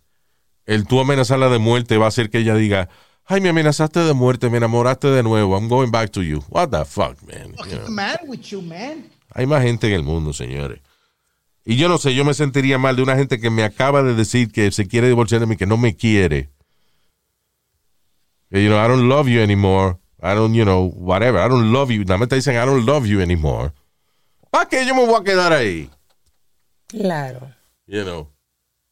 el tú amenazarla de muerte va a hacer que ella diga, ay, me amenazaste de muerte, me enamoraste de nuevo, I'm going back to you. What the fuck, man? What's the matter with you, man? Hay más gente en el mundo, señores. Y yo no sé, yo me sentiría mal de una gente que me acaba de decir que se quiere divorciar de mí, que no me quiere. You know, I don't love you anymore. I don't, you know, whatever. I don't love you. Nada más te dicen, I don't love you anymore. ¿Para qué yo me voy a quedar ahí? Claro. You know.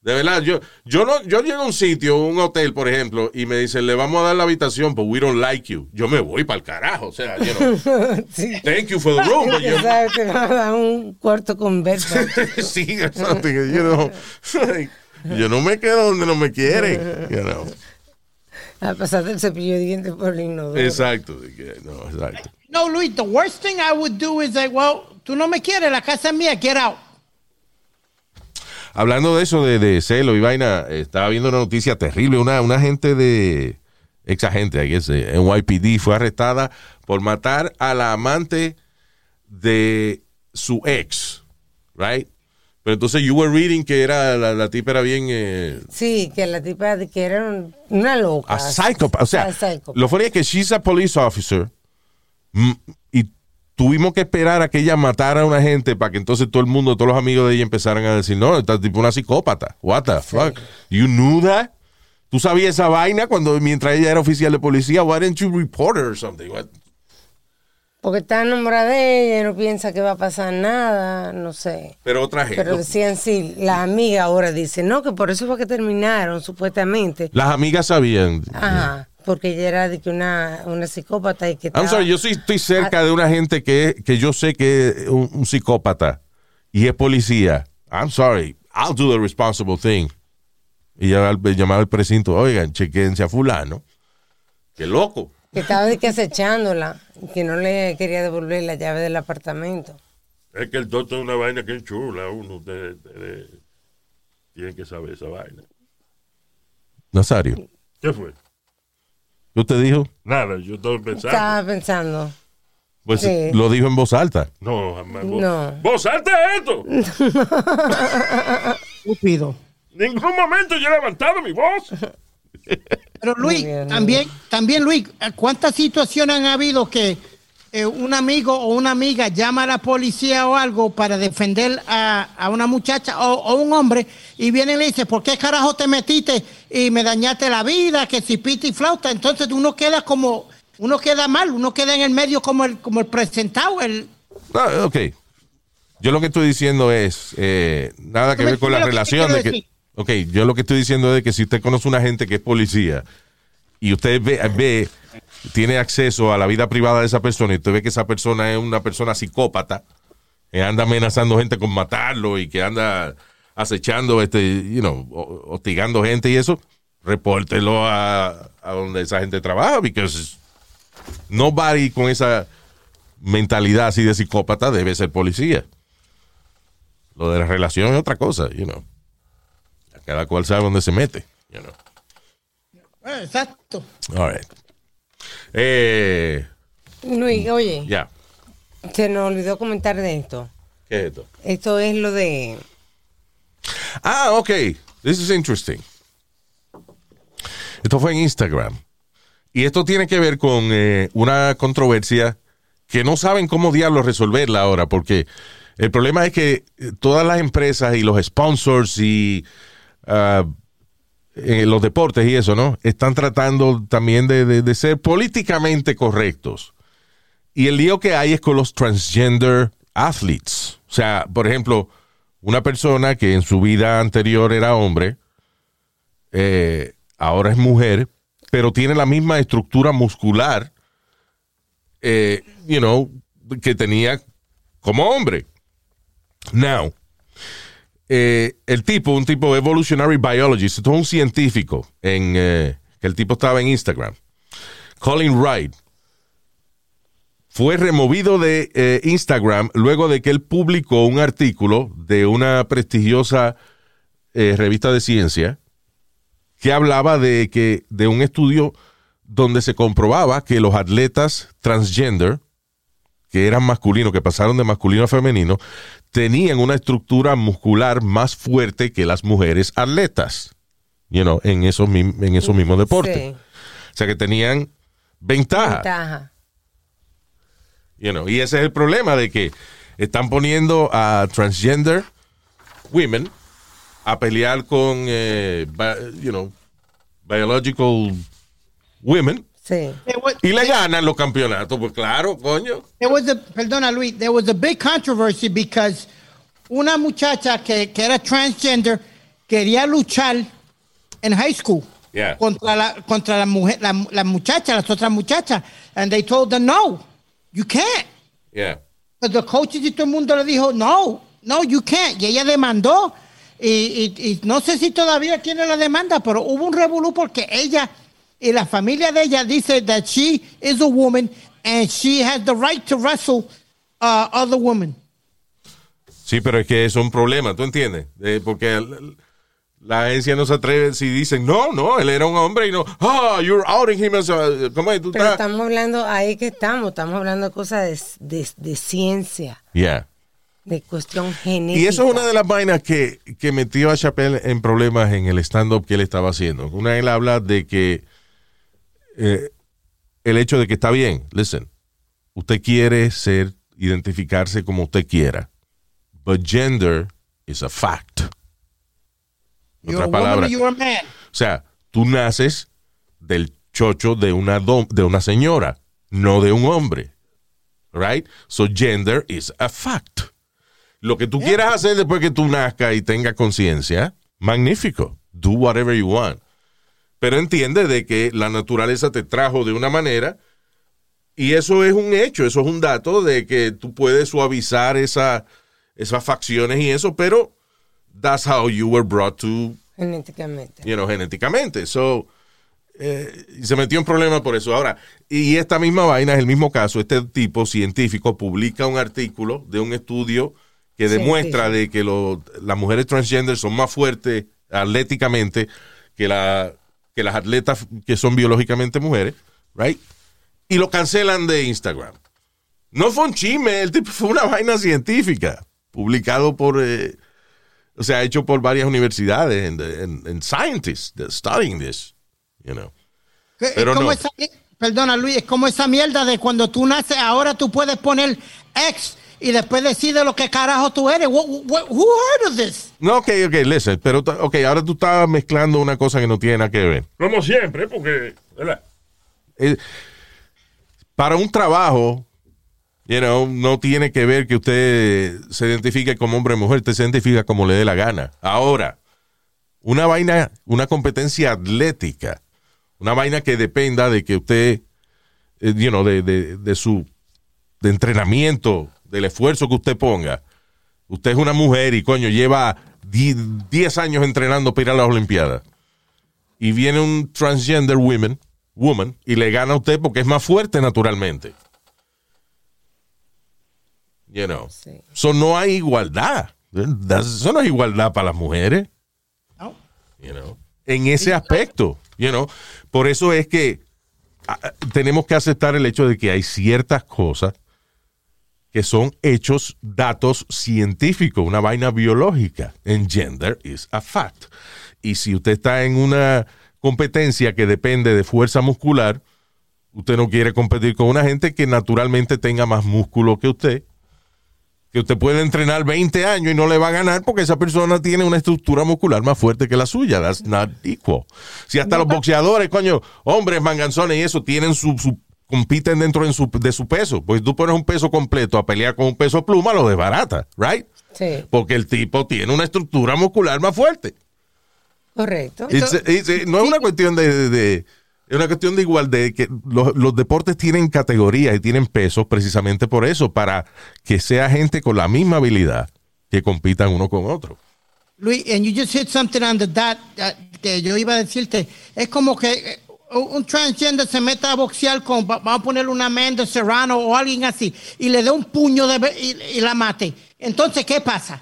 De verdad, yo, yo no, yo llego a un sitio, un hotel, por ejemplo, y me dicen, le vamos a dar la habitación, but we don't like you. Yo me voy para el carajo. O sea, you know, (laughs) Sí. thank you for the room, but (laughs) you- ¿Sabes? Te van a dar un cuarto con verso. (laughs) sí, or something, you know. Like, yo no me quedo donde no me quieren, you know. A pasar del cepillo de dientes por el inodoro. Exacto, no, exacto. No, Luis, the worst thing I would do is like, well, tú no me quieres, la casa es mía, get out. Hablando de eso, de, de celo y vaina, estaba viendo una noticia terrible. Una, una agente de, ex agente, guess, de NYPD fue arrestada por matar a la amante de su ex, right? Pero entonces you were reading que era, la, la tipa era bien... eh, Sí, que la tipa que era un- una loca. a psychopath. O sea, A lo funny es que she's a police officer tuvimos que esperar a que ella matara a una gente para que entonces todo el mundo, todos los amigos de ella empezaran a decir, no, esta tipo una psicópata. What the fuck? You knew that? ¿Tú sabías esa vaina cuando mientras ella era oficial de policía? Why didn't you report her or something? What? Porque está enamorada de ella y no piensa que va a pasar nada, no sé. Pero otra gente. Pero decían sí, la amiga ahora dice, no, que por eso fue que terminaron, supuestamente. Las amigas sabían. Ajá, porque ella era de que una, una psicópata y que I'm estaba- sorry, yo sí estoy cerca de una gente que, que yo sé que es un, un psicópata y es policía. I'm sorry, I'll do the responsible thing. Y ya al- precinto, oigan, chequense a fulano. Qué loco. que estaba de que acechándola, que no le quería devolver la llave del apartamento. Es que el toto es una vaina que es chula. Uno ustedes, ustedes tienen que saber esa vaina. Nazario, ¿Qué fue? ¿Qué usted dijo? Nada, yo estoy pensando. Estaba pensando, Pues Sí. lo dijo en voz alta. No, jamás. No. vos salte esto. (laughs) Estúpido. Ningún momento yo he levantado mi voz. Pero Luis, bien, también, también Luis, ¿cuántas situaciones han habido que eh, un amigo o una amiga llama a la policía o algo para defender a, a una muchacha o, o un hombre y viene y le dice, ¿por qué carajo te metiste y me dañaste la vida? Que si pita y flauta. Entonces uno queda como, uno queda mal, uno queda en el medio como el, como el presentado, el, Ah, ok. Yo lo que estoy diciendo es, eh, nada que ver con la que relación. De que, ok, yo lo que estoy diciendo es que si usted conoce una gente que es policía y usted ve, ve, tiene acceso a la vida privada de esa persona y usted ve que esa persona es una persona psicópata, que anda amenazando gente con matarlo y que anda acechando, este, you know, ho- hostigando gente y eso, repórtelo a, a donde esa gente trabaja, because nobody con esa mentalidad así de psicópata debe ser policía. Lo de la relación es otra cosa, you know. Cada cual sabe dónde se mete, you know. Eh, Exacto. All right. Eh, Luis, oye, ya. se nos olvidó comentar de esto. ¿Qué es esto? Esto es lo de... Ah, ok. This is interesting. Esto fue en Instagram. Y esto tiene que ver con eh, una controversia que no saben cómo diablos resolverla ahora, porque el problema es que eh, todas las empresas y los sponsors y ah, eh, los deportes y eso, ¿no? Están tratando también de, de- ser políticamente correctos. Y el lío que hay es con los transgender athletes. O sea, por ejemplo, una persona que en su vida anterior era hombre, eh, ahora es mujer, pero tiene la misma estructura muscular, eh, you know, que tenía como hombre. Now, eh, el tipo, un tipo evolutionary biologist, un científico, en, eh, que el tipo estaba en Instagram, Colin Wright, fue removido de eh, Instagram luego de que él publicó un artículo de una prestigiosa revista de ciencia que hablaba de que de un estudio donde se comprobaba que los atletas transgender que eran masculinos, que pasaron de masculino a femenino, tenían una estructura muscular más fuerte que las mujeres atletas, you know, en esos, en esos mismos deportes. Sí, O sea que tenían ventaja. ventaja. You know, y ese es el problema de que están poniendo a transgender women a pelear con, eh, bi- you know, biological women Sí. Y le ganan los campeonatos. Pues claro, coño. there was a, perdona Luis, there was a big controversy because una muchacha que, que era transgender quería luchar en high school Yeah. contra la contra la mujer la, la muchacha las otras muchachas and they told her no you can't Yeah. But the coaches y todo el mundo le dijo, no, no, you can't. Y ella demandó. Y, y- y no sé si todavía tiene la demanda, pero hubo un revolú porque ella y la familia de ella dice that she is a woman and she has the right to wrestle uh, other women. Sí, pero es que es un problema, ¿tú entiendes? Eh, porque el- la agencia no se atreve si dicen, no, no, él era un hombre y no, ah, you're outing him as a, ¿cómo es? Tú Pero estás- estamos hablando, ahí que estamos, estamos hablando de cosas de, de- de ciencia, Yeah. de cuestión genética. Y eso es una de las vainas que, que metió a Chappelle en problemas en el stand-up que él estaba haciendo. Una él habla de que eh, el hecho de que está bien, listen, usted quiere ser, identificarse como usted quiera, but gender is a fact. En otras palabras, o sea, tú naces del chocho de una, dom- de una señora, no de un hombre. Right? So gender is a fact. Lo que tú quieras hacer después que tú nazcas y tengas conciencia, magnífico. Do whatever you want. Pero entiende de que la naturaleza te trajo de una manera y eso es un hecho, eso es un dato de que tú puedes suavizar esa, esas facciones y eso, pero that's how you were brought to Genéticamente. you know, genéticamente. So, eh, y se metió en problemas por eso. Ahora, y esta misma vaina es el mismo caso. Este tipo científico publica un artículo de un estudio que demuestra de que lo- las mujeres transgender son más fuertes atléticamente que, la, que las atletas que son biológicamente mujeres, right? Y lo cancelan de Instagram. No fue un chisme, el tipo (laughs) fue una vaina científica, publicado por, eh, o sea, hecho por varias universidades en, en, en scientists that studying this, you know. Pero no. esa- perdona Luis, es como esa mierda de cuando tú naces, ahora tú puedes poner ex y después decide lo que carajo tú eres. What- what- who heard of this? No, ok, ok, listen, pero, ok, ahora tú estás mezclando una cosa que no tiene nada que ver. Como siempre, porque, ¿verdad? Eh, para un trabajo, you know, no tiene que ver que usted se identifique como hombre o mujer, usted se identifica como le dé la gana. Ahora, una vaina, una competencia atlética, una vaina que dependa de que usted, eh, you know, de, de- de su de entrenamiento, del esfuerzo que usted ponga. Usted es una mujer y coño, lleva die- 10 años entrenando para ir a las Olimpiadas. Y viene un transgender woman, woman y le gana a usted porque es más fuerte naturalmente. You know. Sí. So no hay igualdad. Eso no es igualdad para las mujeres. ¿no? you know, en ese aspecto, you know. Por eso es que ah, ah, tenemos que aceptar el hecho de que hay ciertas cosas que son hechos, datos científicos, una vaina biológica. En gender is a fact. Y si usted está en una competencia que depende de fuerza muscular, usted no quiere competir con una gente que naturalmente tenga más músculo que usted que usted puede entrenar 20 años y no le va a ganar porque esa persona tiene una estructura muscular más fuerte que la suya. That's not equal. Si hasta los boxeadores, coño, hombres manganzones y eso, tienen su, su- compiten dentro su- de su peso. Pues tú pones un peso completo a pelear con un peso pluma, lo desbarata, right? Sí, Porque el tipo tiene una estructura muscular más fuerte. correcto. It's- it's- no es una cuestión de, de- de- es una cuestión de igualdad, de que los, los deportes tienen categorías y tienen pesos precisamente por eso, para que sea gente con la misma habilidad que compitan uno con otro. Luis, and you just hit something on the dot uh, que yo iba a decirte. Es como que eh, un transgender se meta a boxear con, va- vamos a ponerle una Amanda Serrano o alguien así, y le dé un puño de, y, y la mate. Entonces, ¿qué pasa?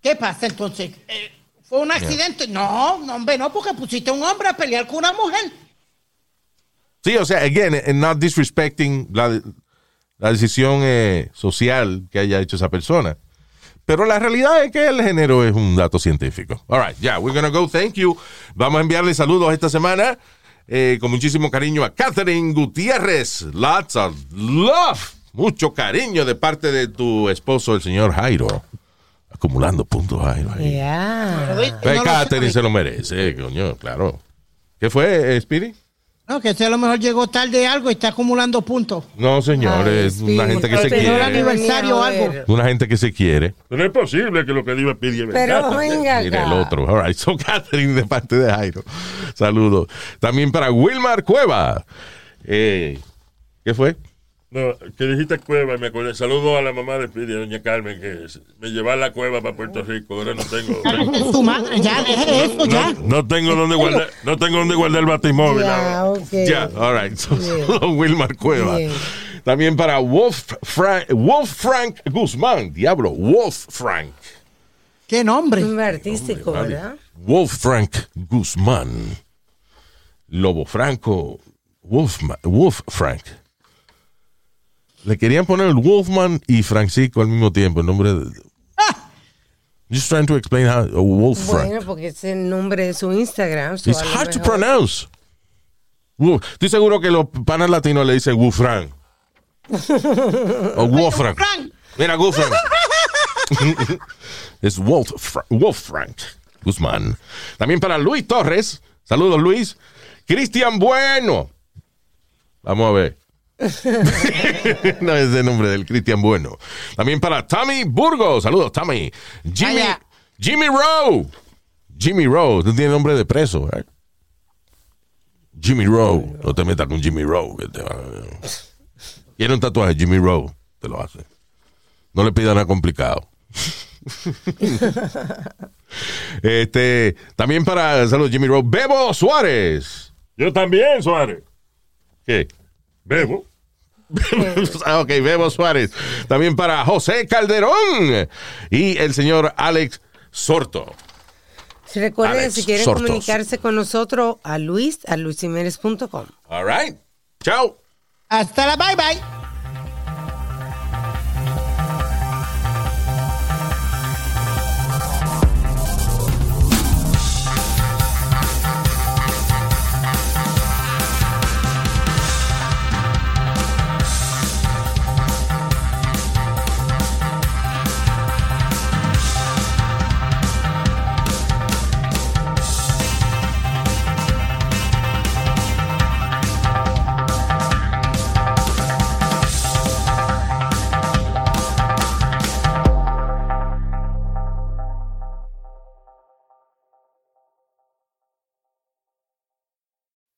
¿Qué pasa entonces? Eh, ¿Fue un accidente? No, no, hombre, no, porque pusiste a un hombre a pelear con una mujer. Sí, o sea, again, and not disrespecting la, la decisión eh, social que haya hecho esa persona. Pero la realidad es que el género es un dato científico. All right, yeah, we're gonna go. Thank you. Vamos a enviarle saludos esta semana eh, con muchísimo cariño a Catherine Gutiérrez. Lots of love. Mucho cariño de parte de tu esposo, el señor Jairo. Acumulando puntos, Jairo. ahí. Yeah. Pues No Catherine se lo merece, coño, claro. ¿Qué fue, Speedy? No, que ese a lo mejor llegó tarde algo y está acumulando puntos. No, señor, Ay, es una gente que se Pero el quiere. aniversario o algo. Una gente que se quiere. Pero es posible que lo que diga Pidi es Pero venga Mira el otro. All right. So, (laughs) Catherine, de parte de Jairo. Saludos. También para Wilmar Cueva. Eh, ¿Qué fue? No, que dijiste cueva y me acordé. Saludo a la mamá de Pidi, a doña Carmen, que me llevaba a la cueva para Puerto Rico. Ahora no tengo. (laughs) Tu madre, ya, deje eso, ya. No, no tengo dónde guardar, no tengo dónde guardar el batimóvil. Ya, ahora. ok. Ya, all right. So, Wilmar Cueva. Bien. También para Wolf Frank, Wolf Frank Guzmán. Diablo, Wolf Frank. ¿Qué nombre? Nombre artístico, ¿verdad? Wolf Frank Guzmán. Lobo Franco. Wolf, Wolf Frank. Le querían poner el Wolfman y Francisco al mismo tiempo, el nombre de. Just trying to explain how uh, Wolf Frank. Bueno, porque es el nombre de su Instagram. so It's hard to pronounce. Wolf. Estoy seguro que los panas latinos le dicen Wolf Frank. o (laughs) Wolf Frank. Frank. Mira, Wolf Frank. (laughs) es Wolf, Fra- Wolf Frank Guzmán. También para Luis Torres. Saludos, Luis. Cristian Bueno. Vamos a ver. (laughs) no es el nombre del Cristian Bueno. También para Tommy Burgos. Saludos, Tommy. Jimmy. Jimmy Rowe. Jimmy Rowe. No tiene nombre de preso, ¿verdad? Jimmy Rowe. No te metas con Jimmy Rowe. Quiere un tatuaje, Jimmy Rowe. Te lo hace. No le pida nada complicado. (laughs) este, también para saludos Jimmy Rowe, Bebo Suárez. Yo también, Suárez. ¿Qué? Bebo. (laughs) Ah, ok, Bebo Suárez. También para José Calderón y el señor Alex Sorto. Recuerden, Alex si quieren Sortos. comunicarse con nosotros, a Luis, a luisiménez.com. All right. Chao. Hasta la bye bye.